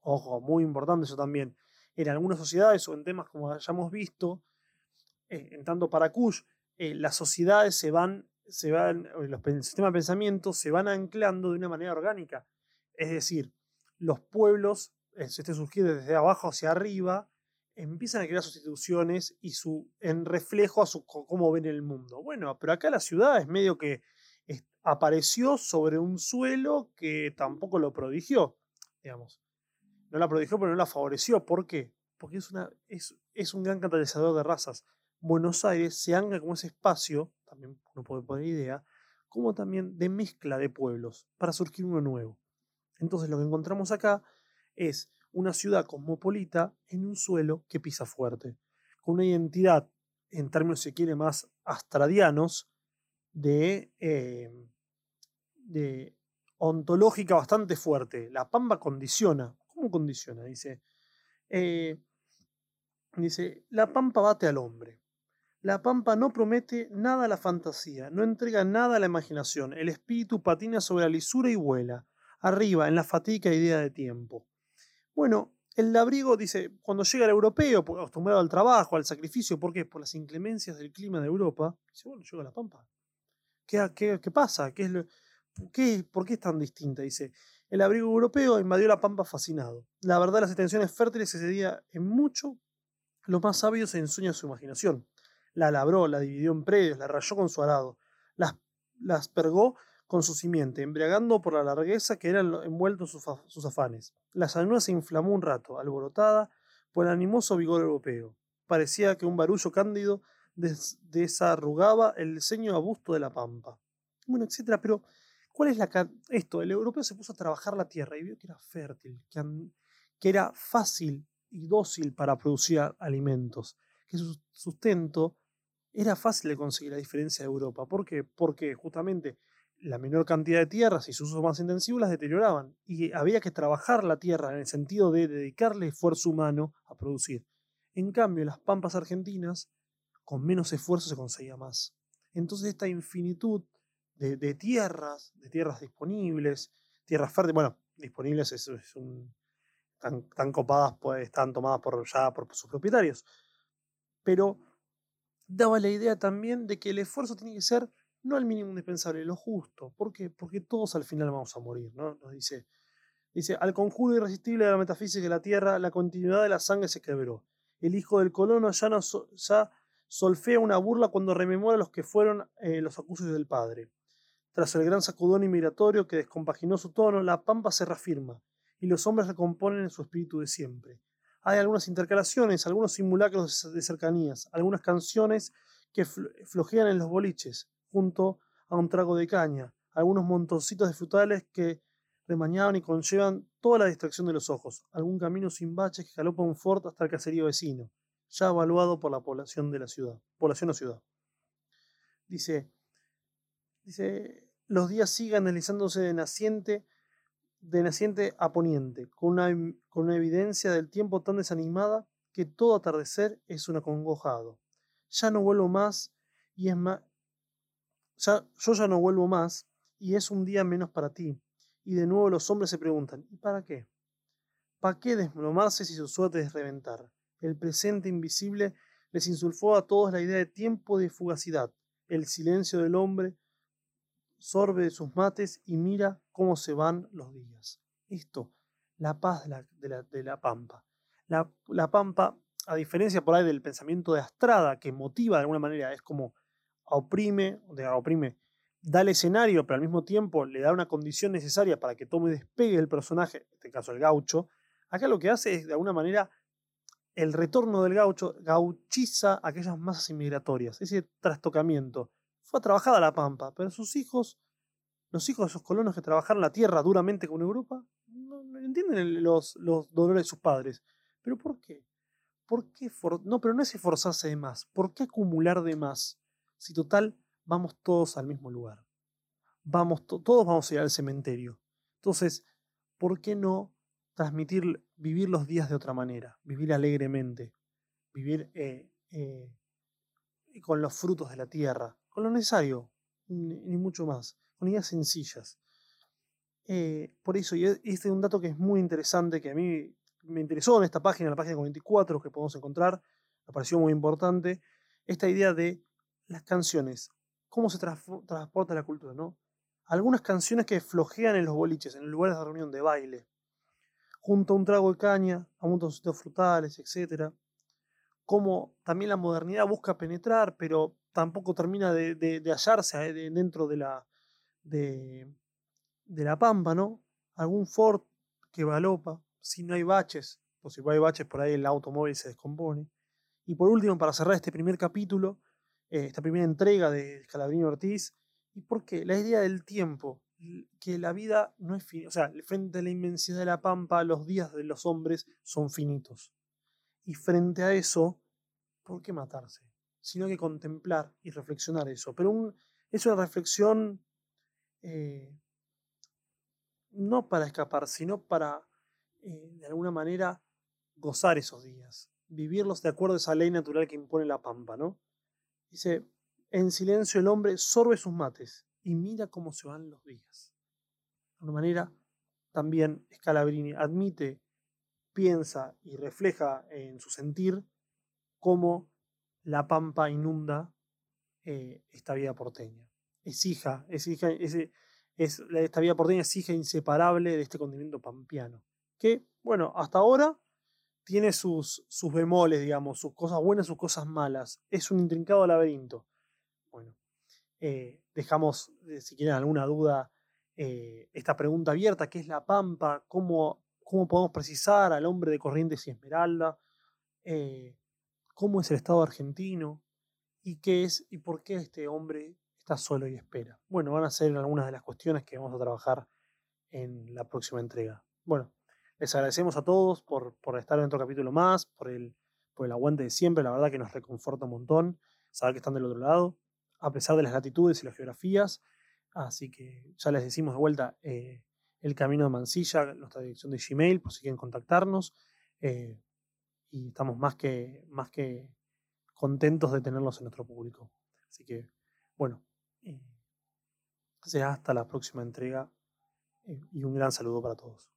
Ojo, muy importante eso también. En algunas sociedades o en temas como hayamos visto, eh, en tanto para Kush, eh, las sociedades se van, se van, los sistemas de pensamiento se van anclando de una manera orgánica. Es decir, los pueblos, eh, este surgiendo desde abajo hacia arriba, empiezan a crear sustituciones y su, en reflejo a su, cómo ven el mundo. Bueno, pero acá la ciudad es medio que apareció sobre un suelo que tampoco lo prodigió, digamos. No la prodigió, pero no la favoreció. ¿Por qué? Porque es, una, es, es un gran catalizador de razas. Buenos Aires se ancla como ese espacio, también uno puede poner idea, como también de mezcla de pueblos para surgir uno nuevo. Entonces lo que encontramos acá es una ciudad cosmopolita en un suelo que pisa fuerte, con una identidad, en términos, si quiere, más astradianos, de, eh, de ontológica bastante fuerte. La Pampa condiciona. ¿Cómo condiciona? Dice, eh, dice, la Pampa bate al hombre. La pampa no promete nada a la fantasía, no entrega nada a la imaginación. El espíritu patina sobre la lisura y vuela, arriba, en la fatiga idea de tiempo. Bueno, el labriego dice, cuando llega el europeo, acostumbrado al trabajo, al sacrificio, ¿por qué? Por las inclemencias del clima de Europa, dice, bueno, llega la pampa. ¿Qué, pasa? ¿Qué es lo, qué, ¿Por qué es tan distinta? Dice, el abrigo europeo invadió la pampa fascinado. La verdad, las extensiones fértiles excedía en mucho los más sabios en sueños de su imaginación la labró, la dividió en predios, la rayó con su arado, las, las pergó con su simiente, embriagando por la largueza que eran envueltos sus, sus afanes. La salud se inflamó un rato, alborotada por el animoso vigor europeo. Parecía que un barullo cándido desarrugaba el ceño abusto de la pampa. Bueno, etcétera, pero ¿cuál es la esto? El europeo se puso a trabajar la tierra y vio que era fértil, que, que era fácil y dócil para producir alimentos, que su sustento era fácil de conseguir a diferencia de Europa. ¿Por qué? Porque justamente la menor cantidad de tierras y sus usos más intensivos las deterioraban. Y había que trabajar la tierra en el sentido de dedicarle esfuerzo humano a producir. En cambio, en las pampas argentinas, con menos esfuerzo se conseguía más. Entonces esta infinitud de, tierras, de tierras disponibles, tierras fértiles, bueno, disponibles es, un, tan, copadas, pues, están tomadas por, ya por sus propietarios. Pero daba la idea también de que el esfuerzo tiene que ser no el mínimo indispensable, lo justo. ¿Por qué? Porque todos al final vamos a morir, ¿no? Nos dice, dice, al conjuro irresistible de la metafísica de la Tierra, la continuidad de la sangre se quebró. El hijo del colono ya, no, solfea una burla cuando rememora los que fueron eh, los acusos del padre. Tras el gran sacudón inmigratorio que descompaginó su tono, la pampa se reafirma y los hombres recomponen en su espíritu de siempre. Hay algunas intercalaciones, algunos simulacros de cercanías, algunas canciones que flojean en los boliches, junto a un trago de caña, algunos montoncitos de frutales que remañaban y conllevan toda la distracción de los ojos, algún camino sin baches que galopa un fort hasta el caserío vecino, ya evaluado por la población de la ciudad, población o ciudad. Dice, dice, los días sigan deslizándose de naciente, de naciente a poniente, con una, con una evidencia del tiempo tan desanimada que todo atardecer es un acongojado. Ya no vuelvo más y es más, yo ya no vuelvo más y es un día menos para ti. Y de nuevo los hombres se preguntan, ¿y para qué? ¿Para qué deslomarse si su suerte es reventar? El presente invisible les insulfó a todos la idea de tiempo de fugacidad. El silencio del hombre sorbe de sus mates y mira cómo se van los días. Esto, la paz de la, de la, pampa. La, la, pampa, a diferencia por ahí del pensamiento de Astrada, que motiva de alguna manera, es como oprime, oprime, da el escenario, pero al mismo tiempo le da una condición necesaria para que tome despegue el personaje, en este caso el gaucho, acá lo que hace es de alguna manera el retorno del gaucho gauchiza aquellas masas inmigratorias, ese trastocamiento. Fue trabajada la pampa, pero sus hijos, los hijos de esos colonos que trabajaron la tierra duramente con Europa, no, entienden los, los dolores de sus padres. ¿Pero por qué? ¿Por qué? no, pero no es esforzarse de más. ¿Por qué acumular de más? Si total, vamos todos al mismo lugar. Vamos todos vamos a ir al cementerio. Entonces, ¿por qué no transmitir, vivir los días de otra manera? Vivir alegremente, vivir eh, eh, con los frutos de la tierra, con lo necesario, ni, mucho más, ideas sencillas. Eh, por eso, y este es un dato que es muy interesante, que a mí me interesó en esta página, la página 44 que podemos encontrar, me pareció muy importante, esta idea de las canciones, cómo se transporta la cultura, ¿no? Algunas canciones que flojean en los boliches, en lugares de reunión, de baile, junto a un trago de caña, a montoncitos frutales, etc. Como también la modernidad busca penetrar, pero tampoco termina de, hallarse eh, dentro de la, de, de la pampa, ¿no? Algún Ford que balopa, si no hay baches, o si hay baches por ahí el automóvil se descompone. Y por último, para cerrar este primer capítulo, eh, esta primera entrega de Scalabrini Ortiz. ¿Y por qué? La idea del tiempo, que la vida no es finita, o sea, frente a la inmensidad de la pampa, los días de los hombres son finitos. Y frente a eso, ¿por qué matarse? Sino que contemplar y reflexionar eso. Pero es una reflexión eh, no para escapar, sino para, eh, de alguna manera, gozar esos días, vivirlos de acuerdo a esa ley natural que impone la pampa, ¿no? Dice, en silencio el hombre sorbe sus mates y mira cómo se van los días. De alguna manera, también Scalabrini admite, piensa y refleja en su sentir cómo la pampa inunda eh, esta vida porteña. Es hija, es hija, es, esta vida porteña es hija inseparable de este continente pampeano. Que, bueno, hasta ahora tiene sus, sus bemoles, digamos, sus cosas buenas, sus cosas malas. Es un intrincado laberinto. Bueno, eh, dejamos, eh, si quieren alguna duda, eh, esta pregunta abierta, ¿qué es la Pampa? ¿Cómo, cómo podemos precisar al hombre de Corrientes y Esmeralda? ¿Cómo es el Estado argentino? ¿Y qué es y por qué este hombre está solo y espera. Bueno, van a ser algunas de las cuestiones que vamos a trabajar en la próxima entrega. Bueno, les agradecemos a todos por, por estar en otro capítulo más, por el, por el aguante de siempre, la verdad que nos reconforta un montón saber que están del otro lado, a pesar de las latitudes y las geografías. Así que ya les decimos de vuelta eh, el camino de Mansilla, nuestra dirección de Gmail, por si quieren contactarnos. Eh, y estamos más que, más que contentos de tenerlos en nuestro público. Así que, bueno, eh, y será hasta la próxima entrega eh, y un gran saludo para todos.